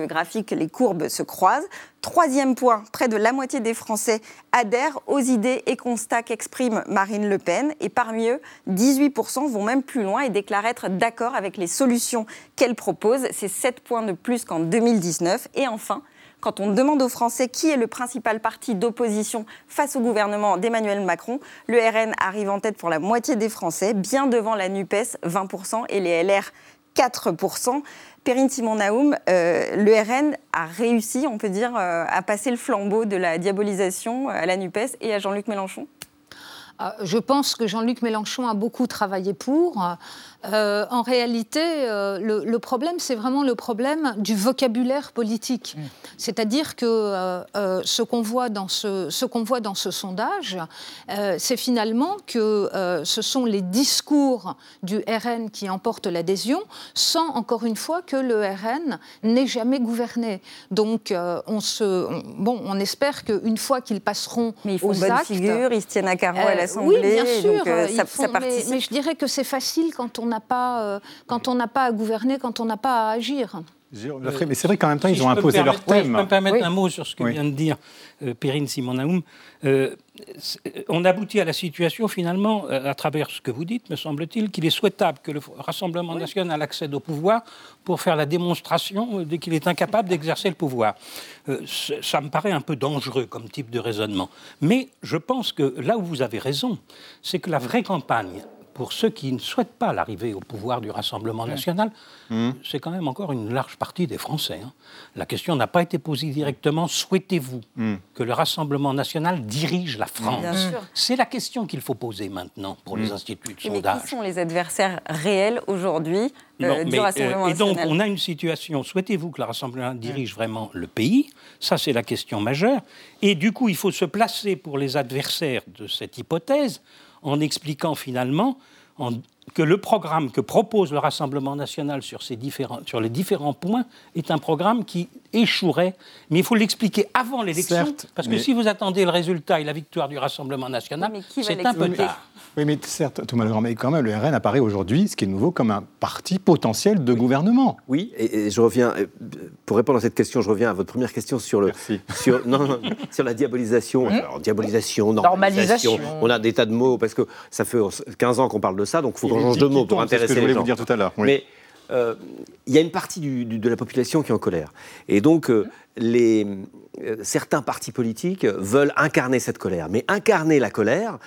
Speaker 11: graphique, les courbes se croisent. Troisième point, près de la moitié des Français adhèrent aux idées et constats qu'exprime Marine Le Pen. Et parmi eux, 18% vont même plus loin et déclarent être d'accord avec les solutions qu'elle propose. C'est 7 points de plus qu'en 2019. Et enfin, quand on demande aux Français qui est le principal parti d'opposition face au gouvernement d'Emmanuel Macron, le RN arrive en tête pour la moitié des Français, bien devant la NUPES, 20%, et les LR, 4%. Perrine Simon Naoum, euh, le RN a réussi, on peut dire, euh, à passer le flambeau de la diabolisation à la NUPES et à Jean-Luc Mélenchon?
Speaker 17: Je pense que Jean-Luc Mélenchon a beaucoup travaillé pour. Euh, en réalité, euh, le, problème, c'est vraiment le problème du vocabulaire politique. Mm. C'est-à-dire que euh, ce qu'on voit, dans ce, ce qu'on voit dans ce sondage, c'est finalement que ce sont les discours du RN qui emportent l'adhésion, sans, encore une fois, que le RN n'ait jamais gouverné. Donc, on, se, bon, on espère qu'une fois qu'ils passeront
Speaker 11: mais ils font
Speaker 17: aux
Speaker 11: bonne
Speaker 17: actes,
Speaker 11: figure, ils se tiennent à carreau à l'Assemblée.
Speaker 17: Oui, bien sûr.
Speaker 11: ça,
Speaker 17: font, mais, mais je dirais que c'est facile quand on n'a pas, euh, quand on n'a pas à gouverner, quand on n'a pas à agir.
Speaker 10: mais c'est vrai qu'en même temps, ils ont imposé leur thème.
Speaker 15: je peux me permettre un mot sur ce que vient de dire euh, Perrine Simon-Naoum. Euh, on aboutit à la situation, finalement, à travers ce que vous dites, me semble-t-il, qu'il est souhaitable que le Rassemblement national accède au pouvoir pour faire la démonstration dès qu'il est incapable d'exercer le pouvoir. ça me paraît un peu dangereux comme type de raisonnement. Mais je pense que là où vous avez raison, c'est que la vraie campagne pour ceux qui ne souhaitent pas l'arrivée au pouvoir du Rassemblement national, mmh. c'est quand même encore une large partie des Français. Hein. La question n'a pas été posée directement. Souhaitez-vous mmh. que le Rassemblement national dirige la France C'est la question qu'il faut poser maintenant pour les mmh. instituts de sondage.
Speaker 11: Mais qui sont les adversaires réels aujourd'hui euh, du Rassemblement
Speaker 15: euh, Et donc, on a une situation. Souhaitez-vous que le Rassemblement dirige vraiment le pays? Ça, c'est la question majeure. Et du coup, il faut se placer pour les adversaires de cette hypothèse en expliquant finalement que le programme que propose le Rassemblement national sur, ces différents, sur les différents points est un programme qui échouerait. Mais il faut l'expliquer avant l'élection, parce que si vous attendez le résultat et la victoire du Rassemblement national, c'est un peu tard.
Speaker 10: Oui, mais certes, Thomas Legrand, mais quand même, le RN apparaît aujourd'hui, ce qui est nouveau, comme un parti potentiel de gouvernement.
Speaker 16: Oui, et, je reviens, euh, pour répondre à cette question, je reviens à votre première question sur, le, sur, non, sur la diabolisation. Mmh. Alors, diabolisation, normalisation, on a des tas de mots, parce que ça fait 15 ans qu'on parle de ça, donc il faut qu'on change de mots pour intéresser ce que je voulais
Speaker 10: vous dire tout à l'heure.
Speaker 16: Mais euh, il y a une partie de la population qui est en colère. Et donc, euh, les, certains partis politiques veulent incarner cette colère. Mais incarner la colère,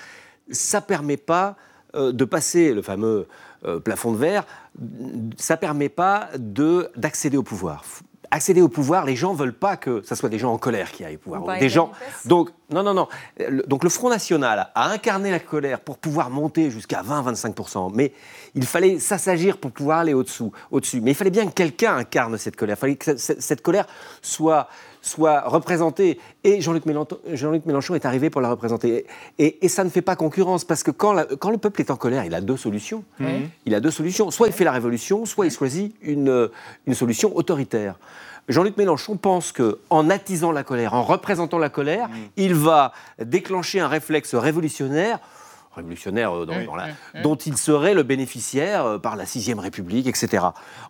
Speaker 16: ça ne permet pas euh, de passer le fameux euh, plafond de verre, ça ne permet pas d'accéder au pouvoir. Accéder au pouvoir, les gens ne veulent pas que ce soit des gens en colère qui aillent au pouvoir. Des gens. Donc, non, non, non. donc, le Front National a incarné la colère pour pouvoir monter jusqu'à 20-25%. Mais il fallait s'assagir pour pouvoir aller au-dessous. Au -dessus. Mais il fallait bien que quelqu'un incarne cette colère. Il fallait que cette colère soit soit représenté. Et Jean-Luc Mélenchon, est arrivé pour la représenter. Et, ça ne fait pas concurrence, parce que quand, le peuple est en colère, il a deux solutions. Mmh. Il a deux solutions. Soit il fait la révolution, soit il choisit une, solution autoritaire. Jean-Luc Mélenchon pense que, en attisant la colère, en représentant la colère, mmh. il va déclencher un réflexe révolutionnaire révolutionnaire euh, dans,
Speaker 10: Oui.
Speaker 16: dans la-
Speaker 10: Mm, mm.
Speaker 16: dont il serait le bénéficiaire euh, par la Sixième République, etc.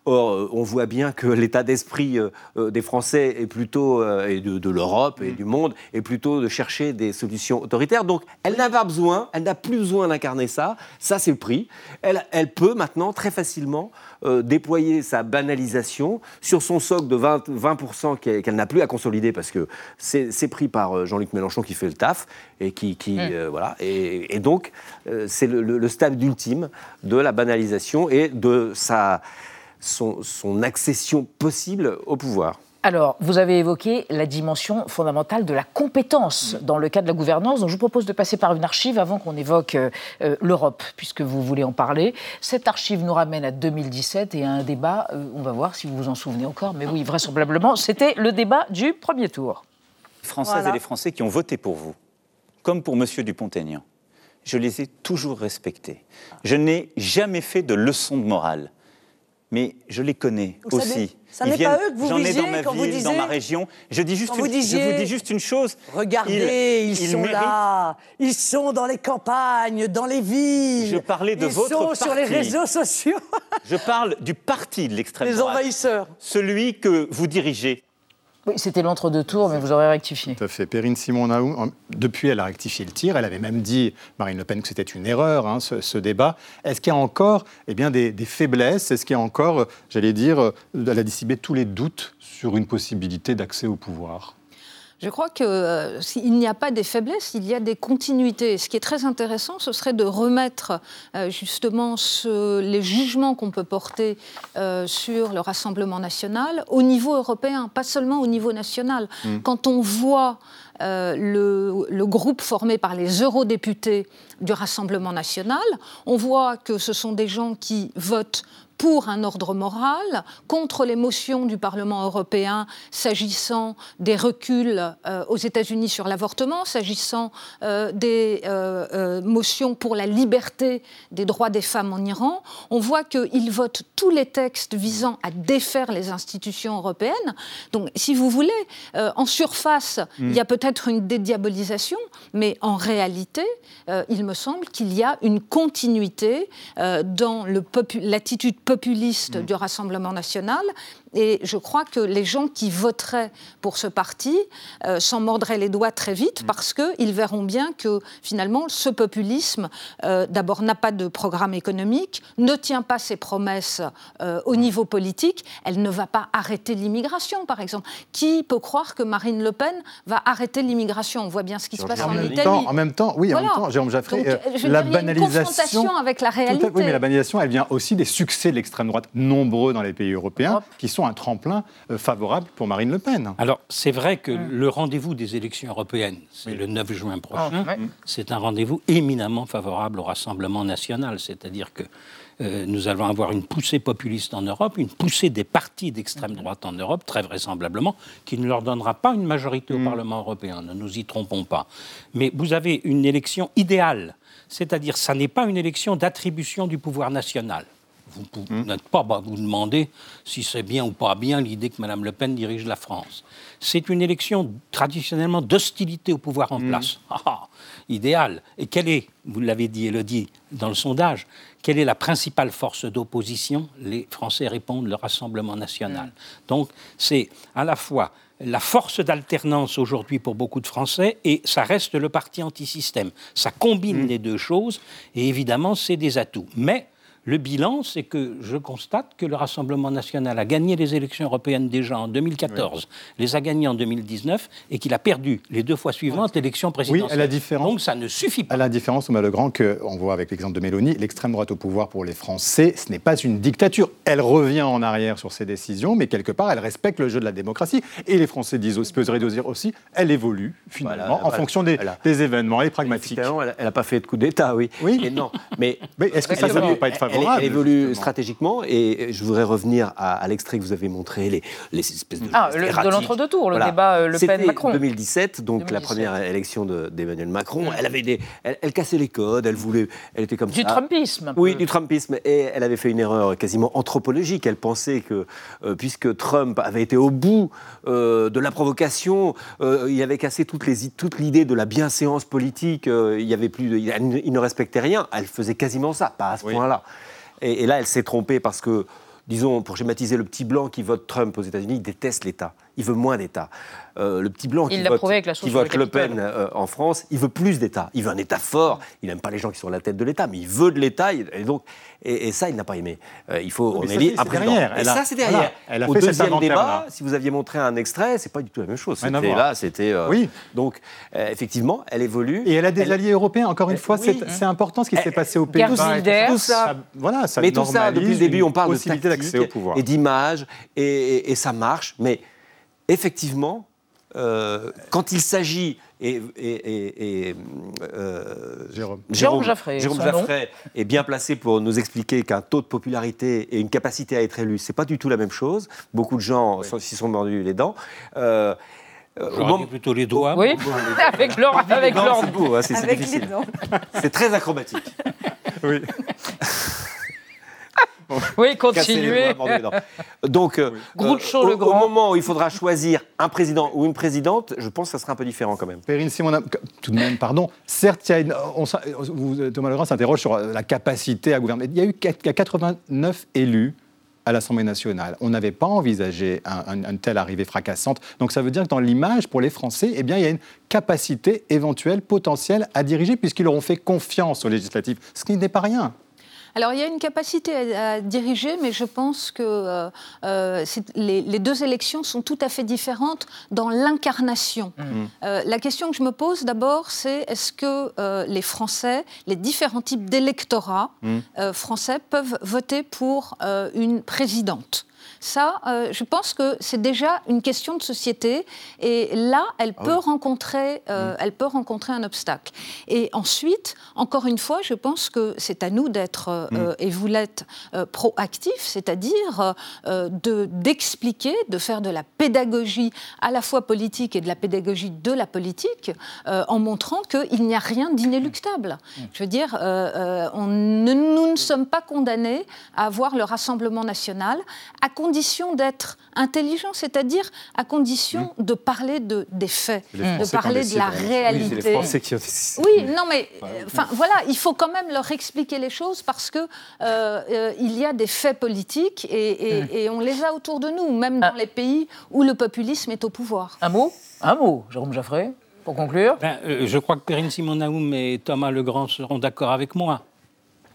Speaker 16: Or, euh, on voit bien que l'état d'esprit des Français est plutôt, et de, de l'Europe et du monde, est plutôt de chercher des solutions autoritaires. Donc, elle n'a pas besoin, elle n'a plus besoin d'incarner ça. Ça, c'est le prix. Elle, elle peut maintenant très facilement euh, déployer sa banalisation sur son socle de 20%, 20% qu'elle n'a plus à consolider parce que c'est pris par Jean-Luc Mélenchon qui fait le taf et qui, qui, euh, voilà et, et donc euh, c'est le, le- le stade ultime de la banalisation et de sa son, son accession possible au pouvoir.
Speaker 1: Alors, vous avez évoqué la dimension fondamentale de la compétence dans le cas de la gouvernance. Donc, je vous propose de passer par une archive avant qu'on évoque euh, euh, l'Europe, puisque vous voulez en parler. Cette archive nous ramène à 2017 et à un débat, euh, on va voir si vous vous en souvenez encore, mais oui, vraisemblablement, c'était le débat du premier tour.
Speaker 19: Les Françaises
Speaker 1: Voilà.
Speaker 19: et les Français qui ont voté pour vous, comme pour M. Dupont-Aignan, je les ai toujours respectés. Je n'ai jamais fait de leçons de morale. Mais je les connais
Speaker 20: Vous
Speaker 19: aussi.
Speaker 20: ça n'est pas eux que vous
Speaker 19: J'en ai dans ma ville, dans ma région. Je dis juste, une, je
Speaker 20: disiez,
Speaker 19: vous dis juste une chose.
Speaker 20: Regardez, ils,
Speaker 19: ils
Speaker 20: sont
Speaker 19: méritent-
Speaker 20: là, ils sont dans les campagnes, dans les villes.
Speaker 19: Je parlais de
Speaker 20: ils
Speaker 19: votre
Speaker 20: sont sur les réseaux sociaux.
Speaker 19: Je parle du parti de l'extrême
Speaker 20: Les
Speaker 19: droite.
Speaker 20: envahisseurs.
Speaker 19: Celui que vous dirigez.
Speaker 1: Oui, c'était l'entre-deux tours, mais vous aurez rectifié.
Speaker 10: Tout à fait. Perrine en- depuis, elle a rectifié le tir. Elle avait même dit, Marine Le Pen, que c'était une erreur, hein, ce, débat. Est-ce qu'il y a encore eh bien, des, des faiblesses? Est-ce qu'il y a encore, euh, j'allais dire, euh, elle a dissipé tous les doutes sur une possibilité d'accès au pouvoir?
Speaker 17: Je crois que euh, n'y a pas des faiblesses, il y a des continuités. Ce qui est très intéressant, ce serait de remettre euh, justement ce- les jugements qu'on peut porter euh, sur le Rassemblement national au niveau européen, pas seulement au niveau national.
Speaker 21: Mm.
Speaker 17: Quand on voit euh, le, le groupe formé par les eurodéputés du Rassemblement national, on voit que ce sont des gens qui votent pour un ordre moral, contre les motions du Parlement européen s'agissant des reculs euh, aux États-Unis sur l'avortement, s'agissant euh, des euh, motions pour la liberté des droits des femmes en Iran. On voit qu'ils votent tous les textes visant à défaire les institutions européennes. Donc, si vous voulez, en surface,
Speaker 21: Mm.
Speaker 17: il y a peut-être une dédiabolisation, mais en réalité, il me semble qu'il y a une continuité dans l'attitude populiste du Rassemblement national. Et je crois que les gens qui voteraient pour ce parti euh, s'en mordraient les doigts très vite parce qu'ils verront bien que finalement ce populisme, euh, d'abord, n'a pas de programme économique, ne tient pas ses promesses euh, au niveau politique, elle ne va pas arrêter l'immigration, par exemple. Qui peut croire que Marine Le Pen va arrêter l'immigration? On voit bien ce qui se passe en,
Speaker 10: en même,
Speaker 17: Italie.
Speaker 10: temps, en même temps, oui, en même temps, Jérôme Jaffré,
Speaker 17: Donc,
Speaker 10: euh,
Speaker 17: je
Speaker 10: la
Speaker 17: dire, il y a une
Speaker 10: banalisation.
Speaker 17: confrontation avec la
Speaker 10: Tout à-
Speaker 17: réalité.
Speaker 10: oui, mais la banalisation, elle vient aussi des succès de l'extrême droite, nombreux dans les pays européens, qui sont un tremplin euh, favorable pour Marine Le Pen.
Speaker 15: Alors, c'est vrai que le rendez-vous des élections européennes, c'est le 9 juin prochain,
Speaker 10: Ah, ouais.
Speaker 15: c'est un rendez-vous éminemment favorable au Rassemblement national, c'est-à-dire que euh, nous allons avoir une poussée populiste en Europe, une poussée des partis d'extrême droite en Europe, très vraisemblablement, qui ne leur donnera pas une majorité au Parlement européen, ne nous y trompons pas. Mais vous avez une élection idéale, c'est-à-dire ça n'est pas une élection d'attribution du pouvoir national. Vous vous n'êtes pas à vous demander si c'est bien ou pas bien l'idée que Mme Le Pen dirige la France. C'est une élection traditionnellement d'hostilité au pouvoir en place. Ah, ah, idéal. Et quelle est, vous l'avez dit, Elodie, dans le sondage, quelle est la principale force d'opposition? Les Français répondent le Rassemblement national. Donc c'est à la fois la force d'alternance aujourd'hui pour beaucoup de Français et ça reste le parti antisystème. Ça combine les deux choses et évidemment c'est des atouts. Mais le bilan, c'est que je constate que le Rassemblement national a gagné les élections européennes déjà en 2014, les a gagnées en 2019 et qu'il a perdu les deux fois suivantes l'élection
Speaker 10: Oui,
Speaker 15: présidentielle.
Speaker 10: elle a différence.
Speaker 15: Donc ça ne suffit pas.
Speaker 10: À la différence, Thomas Legrand, qu'on voit avec l'exemple de Mélanie, l'extrême droite au pouvoir pour les Français, ce n'est pas une dictature. Elle revient en arrière sur ses décisions, mais quelque part, elle respecte le jeu de la démocratie. Et les Français disent, aussi- peuvent dire aussi, elle évolue finalement
Speaker 16: Voilà,
Speaker 10: en
Speaker 16: voilà.
Speaker 10: fonction des,
Speaker 16: Voilà.
Speaker 10: des événements. Elle est pragmatique.
Speaker 16: Elle n'a pas fait de coup d'État, oui.
Speaker 10: Oui.
Speaker 16: Mais non. Mais,
Speaker 10: Mais est-ce que ça, ça ne peut pas être
Speaker 16: elle-
Speaker 10: favorable.
Speaker 16: Elle, évolue stratégiquement et je voudrais revenir à, à l'extrait que vous avez montré, les, les espèces de.
Speaker 1: Ah, le- de l'entre-deux tours, le débat, euh, Le
Speaker 16: C'était
Speaker 1: Pen-Macron.
Speaker 16: 2017, donc la
Speaker 1: 2017.
Speaker 16: première élection de- d'Emmanuel Macron. Elle avait des, elle, elle cassait les codes, elle voulait, elle était comme
Speaker 1: Du
Speaker 16: ça.
Speaker 1: Trumpisme, un peu.
Speaker 16: Oui, du Trumpisme. Et elle avait fait une erreur quasiment anthropologique. Elle pensait que, euh, puisque Trump avait été au bout euh, de la provocation, euh, il avait cassé toutes les, toute l'idée de la bienséance politique. euh, il y avait plus, de- il, elle ne- il ne respectait rien. Elle faisait quasiment ça, pas à ce point-là. Et, là, elle s'est trompée parce que, disons, pour schématiser, le petit blanc qui vote Trump aux États-Unis, il déteste l'État. Il veut moins d'État. Euh, le petit blanc
Speaker 1: Il
Speaker 16: qui vote,
Speaker 1: avec la sauce
Speaker 16: qui
Speaker 1: sur
Speaker 16: vote
Speaker 1: le.
Speaker 16: Pen euh, en France, il veut plus d'État. Il veut un État fort. Il n'aime pas les gens qui sont à la tête de l'État, mais il veut de l'État. Et, donc, et, et ça, il n'a pas aimé. Euh, il faut,
Speaker 10: Oui,
Speaker 16: on élit président.
Speaker 10: derrière.
Speaker 16: Et
Speaker 10: Elle a-
Speaker 16: ça, c'est derrière.
Speaker 10: voilà, elle a
Speaker 16: Au
Speaker 10: fait
Speaker 16: deuxième débat, si vous aviez montré un extrait, c'est pas du tout la même chose. C'était là, c'était. euh,
Speaker 10: Oui.
Speaker 16: Donc, euh, effectivement, elle évolue.
Speaker 10: Et elle a des alliés européens, encore une fois,
Speaker 16: oui.
Speaker 10: c'est important ce qui s'est passé au.
Speaker 16: Wilders. Tout ça.
Speaker 10: voilà, ça
Speaker 16: mais tout ça, depuis le début, on parle de
Speaker 10: possibilité d'accès au pouvoir.
Speaker 16: et d'image, et, et- et ça marche. Mais effectivement, euh, quand il s'agit et, et- et- et, euh,
Speaker 10: Jérôme.
Speaker 1: Jérôme Jaffray,
Speaker 16: Jérôme. Jaffray est bien placé pour nous expliquer qu'un taux de popularité et une capacité à être élu, c'est pas du tout la même chose. Beaucoup de gens s'y sont mordus les dents. Euh, euh, au
Speaker 15: J'aurais plutôt les doigts.
Speaker 1: Oui, avec leur, avec
Speaker 16: c'est beau, hein, très acrobatique.
Speaker 10: Oui.
Speaker 1: Oui, continuez.
Speaker 16: Donc, euh,
Speaker 1: Groucho
Speaker 16: euh, au,
Speaker 1: le Grand.
Speaker 16: au moment où il faudra choisir un président ou une présidente, je pense que ça sera un peu différent quand même.
Speaker 10: Perrine Simon, tout de même, pardon. Certes, il y a une- on s'in- vous- Thomas Legrand s'interroge sur euh, la capacité à gouverner. Il y a eu quat- il y a 89 élus à l'Assemblée nationale. On n'avait pas envisagé un, un- une telle arrivée fracassante. Donc ça veut dire que dans l'image, pour les Français, eh bien, il y a une capacité éventuelle, potentielle à diriger, puisqu'ils auront fait confiance aux législatives, ce qui n'est pas rien.
Speaker 17: Alors, il y a une capacité à, à diriger, mais je pense que euh, euh, les, les deux élections sont tout à fait différentes dans l'incarnation. Euh, la question que je me pose d'abord, c'est est-ce que euh, les Français, les différents types d'électorats euh, français peuvent voter pour euh, une présidente? Ça, euh, je pense que c'est déjà une question de société et là, elle
Speaker 21: Ah
Speaker 17: peut
Speaker 21: oui.
Speaker 17: rencontrer, euh, elle peut rencontrer un obstacle. Et ensuite, encore une fois, je pense que c'est à nous d'être, euh,
Speaker 21: Mm.
Speaker 17: et vous l'êtes, proactifs, c'est-à-dire de d'expliquer, de faire de la pédagogie à la fois politique et de la pédagogie de la politique, en montrant qu'il n'y a rien d'inéluctable. Je veux dire, on ne- nous ne sommes pas condamnés à avoir le Rassemblement national condition d'être intelligent, c'est-à-dire à condition de parler de, des faits, de parler de la
Speaker 16: Oui,
Speaker 17: réalité.
Speaker 16: c'est les Français qui ont.
Speaker 17: Oui, non, mais euh, enfin voilà, il faut quand même leur expliquer les choses parce que euh, euh, il y a des faits politiques et, et- et on les a autour de nous, même dans les pays où le populisme est au pouvoir.
Speaker 1: Un mot? Un mot, Jérôme Jaffray, pour conclure?
Speaker 15: Ben, euh, je crois que Perrine Simon-Naoum et Thomas Legrand seront d'accord avec moi.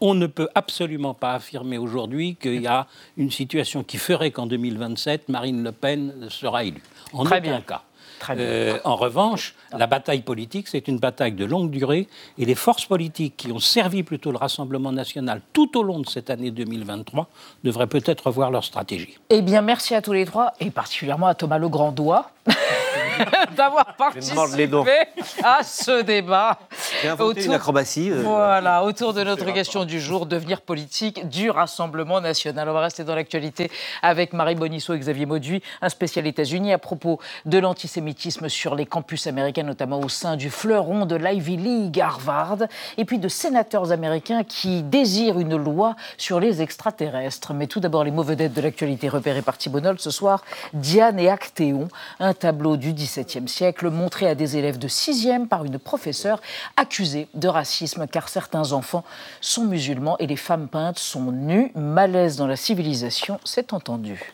Speaker 15: On ne peut absolument pas affirmer aujourd'hui qu'il y a une situation qui ferait qu'en 2027, Marine Le Pen sera élue. En
Speaker 1: Très
Speaker 15: aucun
Speaker 1: bien.
Speaker 15: cas.
Speaker 1: Très bien.
Speaker 15: Euh, en revanche, la bataille politique, c'est une bataille de longue durée et les forces politiques qui ont servi plutôt le Rassemblement national tout au long de cette année 2023 devraient peut-être revoir leur stratégie.
Speaker 1: Eh bien, merci à tous les trois, et particulièrement à Thomas Legrandois, d'avoir participé à ce débat.
Speaker 16: Inventé une acrobatie. euh,
Speaker 1: Voilà, autour de notre question du jour, devenir politique du Rassemblement national. On va rester dans l'actualité avec Marie Bonisseau et Xavier Mauduit, un spécial États-Unis à propos de l'antisémitisme sur les campus américains, notamment au sein du fleuron de l'Ivy League, Harvard, et puis de sénateurs américains qui désirent une loi sur les extraterrestres. Mais tout d'abord, les mauvais vedettes de l'actualité repérées par Thibonol ce soir, Diane et Actéon, un tableau du XVIIe siècle montré à des élèves de 6e par une professeure accusée de racisme car certains enfants sont musulmans et les femmes peintes sont nues. Malaise dans la civilisation, c'est entendu.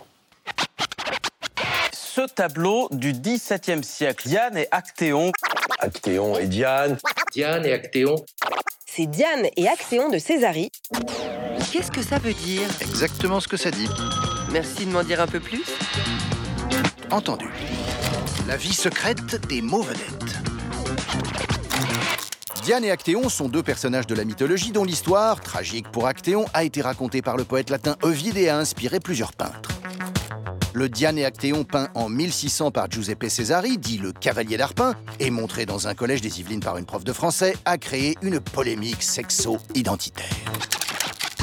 Speaker 21: Ce tableau du XVIIe siècle, Diane et Actéon. Actéon et Diane.
Speaker 22: Diane et Actéon.
Speaker 23: C'est Diane et Actéon de Césarie.
Speaker 22: Qu'est-ce que ça veut dire?
Speaker 24: Exactement ce que ça dit.
Speaker 22: Merci de m'en dire un peu plus.
Speaker 24: Entendu. La vie secrète des mots. Diane et Actéon sont deux personnages de la mythologie dont l'histoire, tragique pour Actéon, a été racontée par le poète latin Ovide et a inspiré plusieurs peintres. Le Diane et Actéon peint en 1600 par Giuseppe Cesari, dit le cavalier d'Arpin, et montré dans un collège des Yvelines par une prof de français, a créé une polémique sexo-identitaire.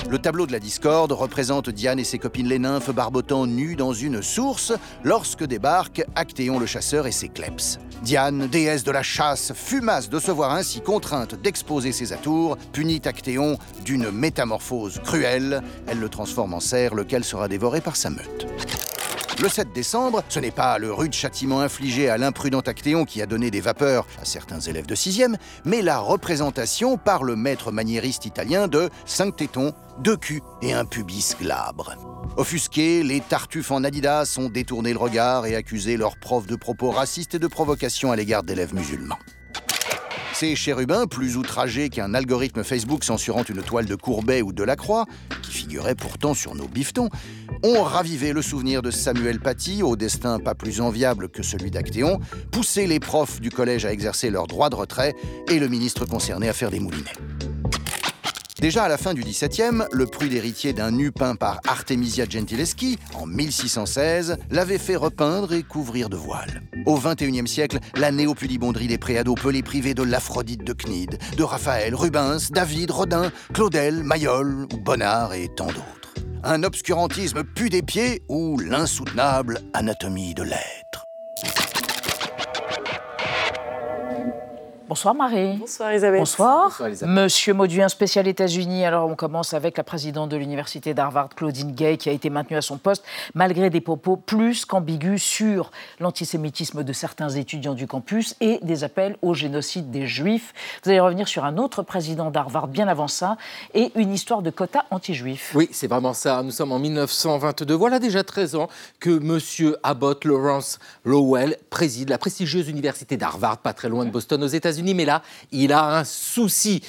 Speaker 24: Le tableau de la discorde représente Diane et ses copines les nymphes barbotant nues dans une source lorsque débarquent Actéon le chasseur et ses kleps. Diane, déesse de la chasse, fumasse de se voir ainsi contrainte d'exposer ses atours, punit Actéon d'une métamorphose cruelle. Elle le transforme en cerf, lequel sera dévoré par sa meute. Le 7 décembre, ce n'est pas le rude châtiment infligé à l'imprudent Actéon qui a donné des vapeurs à certains élèves de 6e, mais la représentation par le maître maniériste italien de cinq tétons, deux culs et un pubis glabre. Offusqués, les tartuffes en Adidas ont détourné le regard et accusé leur prof de propos racistes et de provocation à l'égard d'élèves musulmans. Ces chérubins, plus outragés qu'un algorithme Facebook censurant une toile de Courbet ou de Lacroix, qui figurait pourtant sur nos bifetons, ont ravivé le souvenir de Samuel Paty, au destin pas plus enviable que celui d'Actéon, poussé les profs du collège à exercer leur droit de retrait et le ministre concerné à faire des moulinets. Déjà à la fin du XVIIe, le prude héritier d'un nu peint par Artemisia Gentileschi en 1616 l'avait fait repeindre et couvrir de voile. Au XXIe siècle, la néopudibonderie des préados peut les priver de l'Aphrodite de Cnide, de Raphaël, Rubens, David, Rodin, Claudel, Mayol Bonnard et tant d'autres. Un obscurantisme pu des pieds ou l'insoutenable anatomie de l'être.
Speaker 1: Bonsoir Marie.
Speaker 25: Bonsoir Isabelle.
Speaker 1: Bonsoir. Monsieur Mauduin, spécial États-Unis. Alors on commence avec la présidente de l'université d'Harvard, Claudine Gay, qui a été maintenue à son poste malgré des propos plus qu'ambigus sur l'antisémitisme de certains étudiants du campus et des appels au génocide des Juifs. Vous allez revenir sur un autre président d'Harvard bien avant ça et une histoire de quotas anti-juifs.
Speaker 26: Oui, c'est vraiment ça. Nous sommes en 1922. Voilà déjà 13 ans que Monsieur Abbott Lawrence Lowell préside la prestigieuse université d'Harvard, pas très loin de Boston aux États-Unis mais là, il a un souci.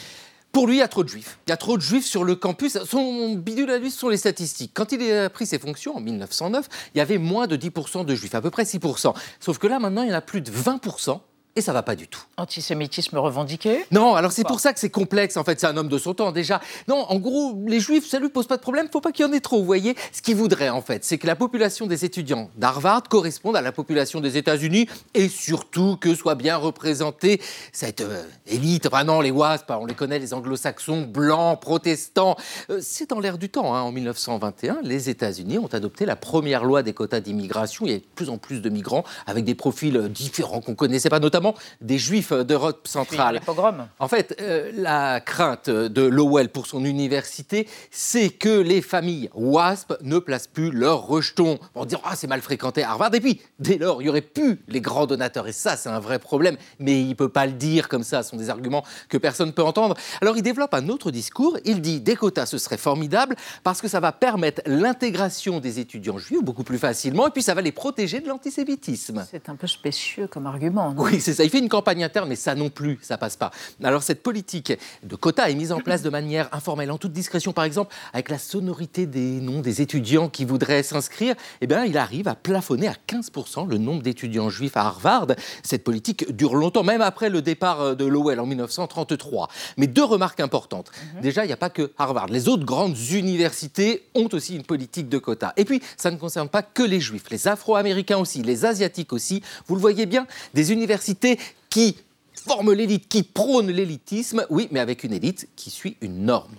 Speaker 26: Pour lui, il y a trop de juifs. Il y a trop de juifs sur le campus. Son bidule à lui, ce sont les statistiques. Quand il a pris ses fonctions en 1909, il y avait moins de 10% de juifs, à peu près 6%. Sauf que là, maintenant, il y en a plus de 20% et ça va pas du tout.
Speaker 1: Antisémitisme revendiqué
Speaker 26: Non, alors c'est pour ça que c'est complexe en fait, c'est un homme de son temps déjà. Non, en gros, les juifs, ça lui pose pas de problème, faut pas qu'il y en ait trop, vous voyez. Ce qu'il voudrait en fait, c'est que la population des étudiants d'Harvard corresponde à la population des États-Unis et surtout que soit bien représentée cette euh, élite. Enfin non, les WASP, on les connaît, les anglo-saxons, blancs, protestants. Euh, c'est dans l'air du temps. Hein. En 1921, les États-Unis ont adopté la première loi des quotas d'immigration. Il y a de plus en plus de migrants avec des profils euh, différents qu'on connaissait pas, notamment des juifs d'Europe centrale. En fait, euh, la crainte de Lowell pour son université, c'est que les familles WASP ne placent plus leurs rejetons. On dire ah c'est mal fréquenté à Harvard. Et puis, dès lors, il y aurait plus les grands donateurs. Et ça, c'est un vrai problème. Mais il peut pas le dire comme ça. Ce sont des arguments que personne ne peut entendre. Alors, il développe un autre discours. Il dit des quotas, ce serait formidable parce que ça va permettre l'intégration des étudiants juifs beaucoup plus facilement. Et puis, ça va les protéger de l'antisémitisme.
Speaker 1: C'est un peu spécieux comme argument.
Speaker 26: Oui, c'est ça. Il fait une campagne interne, mais ça non plus, ça passe pas. Alors cette politique de quotas est mise en place de manière informelle, en toute discrétion, par exemple, avec la sonorité des noms des étudiants qui voudraient s'inscrire. Eh bien, il arrive à plafonner à 15% le nombre d'étudiants juifs à Harvard. Cette politique dure longtemps, même après le départ de Lowell en 1933. Mais deux remarques importantes. Déjà, il n'y a pas que Harvard. Les autres grandes universités ont aussi une politique de quotas. Et puis, ça ne concerne pas que les juifs, les afro-américains aussi, les asiatiques aussi. Vous le voyez bien, des universités qui forment l'élite, qui prônent l'élitisme, oui, mais avec une élite qui suit une norme.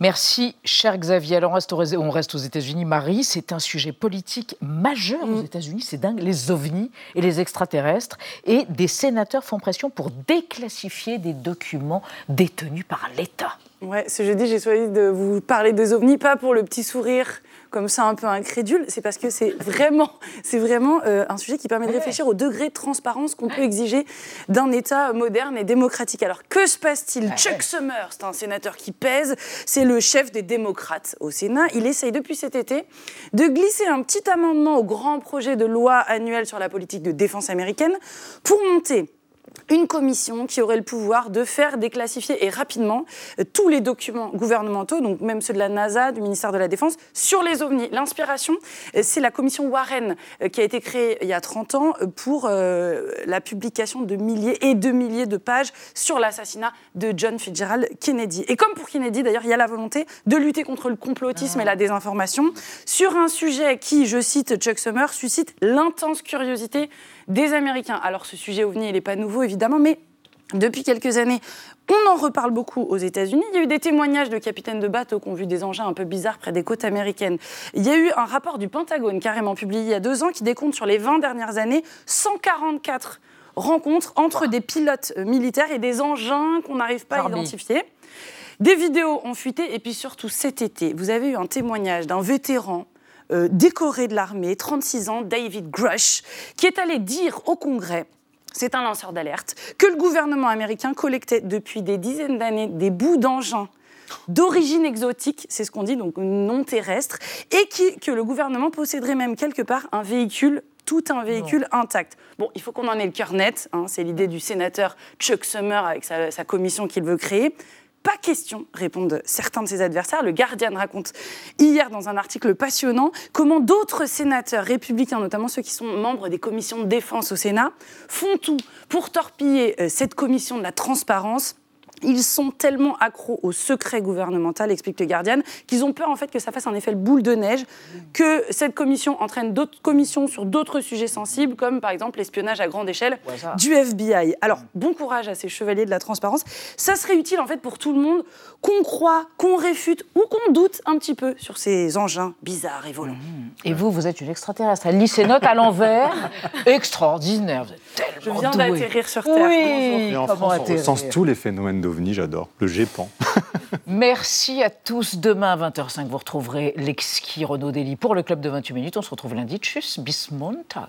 Speaker 1: Merci, cher Xavier. Alors, on reste aux États-Unis. Marie, c'est un sujet politique majeur aux États-Unis. C'est dingue, les ovnis et les extraterrestres. Et des sénateurs font pression pour déclassifier des documents détenus par l'État.
Speaker 25: Ouais, ce jeudi, j'ai choisi de vous parler des ovnis, pas pour le petit sourire comme ça un peu incrédule, c'est parce que c'est vraiment, c'est vraiment euh, un sujet qui permet de réfléchir au degré de transparence qu'on peut exiger d'un État moderne et démocratique. Alors que se passe-t-il? Chuck Schumer, c'est un sénateur qui pèse, c'est le chef des démocrates au Sénat. Il essaye depuis cet été de glisser un petit amendement au grand projet de loi annuel sur la politique de défense américaine pour monter une commission qui aurait le pouvoir de faire déclassifier et rapidement euh, tous les documents gouvernementaux, donc même ceux de la NASA, du ministère de la Défense, sur les ovnis. L'inspiration, euh, c'est la commission Warren euh, qui a été créée il y a 30 ans pour la publication de milliers et de milliers de pages sur l'assassinat de John Fitzgerald Kennedy. Et comme pour Kennedy, d'ailleurs, il y a la volonté de lutter contre le complotisme et la désinformation sur un sujet qui, je cite Chuck Summer, suscite l'intense curiosité des Américains. Alors ce sujet ovni, il n'est pas nouveau évidemment, mais Depuis quelques années, on en reparle beaucoup aux États-Unis. Il y a eu des témoignages de capitaines de bateaux qui ont vu des engins un peu bizarres près des côtes américaines. Il y a eu un rapport du Pentagone carrément publié il y a deux ans qui décompte sur les 20 dernières années 144 rencontres entre des pilotes euh, militaires et des engins qu'on n'arrive pas à identifier. Des vidéos ont fuité et puis surtout cet été, vous avez eu un témoignage d'un vétéran euh, décoré de l'armée, 36 ans, David Grush, qui est allé dire au Congrès c'est un lanceur d'alerte, que le gouvernement américain collectait depuis des dizaines d'années des bouts d'engins d'origine exotique, c'est ce qu'on dit, donc non terrestre, et qui- que le gouvernement posséderait même quelque part un véhicule tout un véhicule intact. Bon, il faut qu'on en ait le cœur net, hein, c'est l'idée du sénateur Chuck Summer avec sa, sa commission qu'il veut créer. Pas question, répondent certains de ses adversaires. Le Guardian raconte hier dans un article passionnant comment d'autres sénateurs républicains, notamment ceux qui sont membres des commissions de défense au Sénat, font tout pour torpiller euh, cette commission de la transparence. Ils sont tellement accros au secret gouvernemental, explique le Guardian, qu'ils ont peur en fait que ça fasse un effet boule de neige, que cette commission entraîne d'autres commissions sur d'autres sujets sensibles, comme par exemple l'espionnage à grande échelle du FBI. Alors, bon courage à ces chevaliers de la transparence. Ça serait utile en fait pour tout le monde, qu'on croit, qu'on réfute ou qu'on doute un petit peu sur ces engins bizarres et volants.
Speaker 1: Et vous, vous êtes une extraterrestre. Elle lit ses notes à l'envers. Extraordinaire. Vous êtes
Speaker 25: Je
Speaker 1: tellement
Speaker 25: viens
Speaker 1: douée.
Speaker 25: d'atterrir sur Terre.
Speaker 1: Oui,
Speaker 10: Et en
Speaker 1: comment
Speaker 10: France, on recense tous les phénomènes d'OVNI, j'adore. Le GEPAN.
Speaker 1: Merci à tous. Demain à 20h05, vous retrouverez l'exquis Renaud Dely pour le club de 28 minutes. On se retrouve lundi. Tchuss, bis Montag.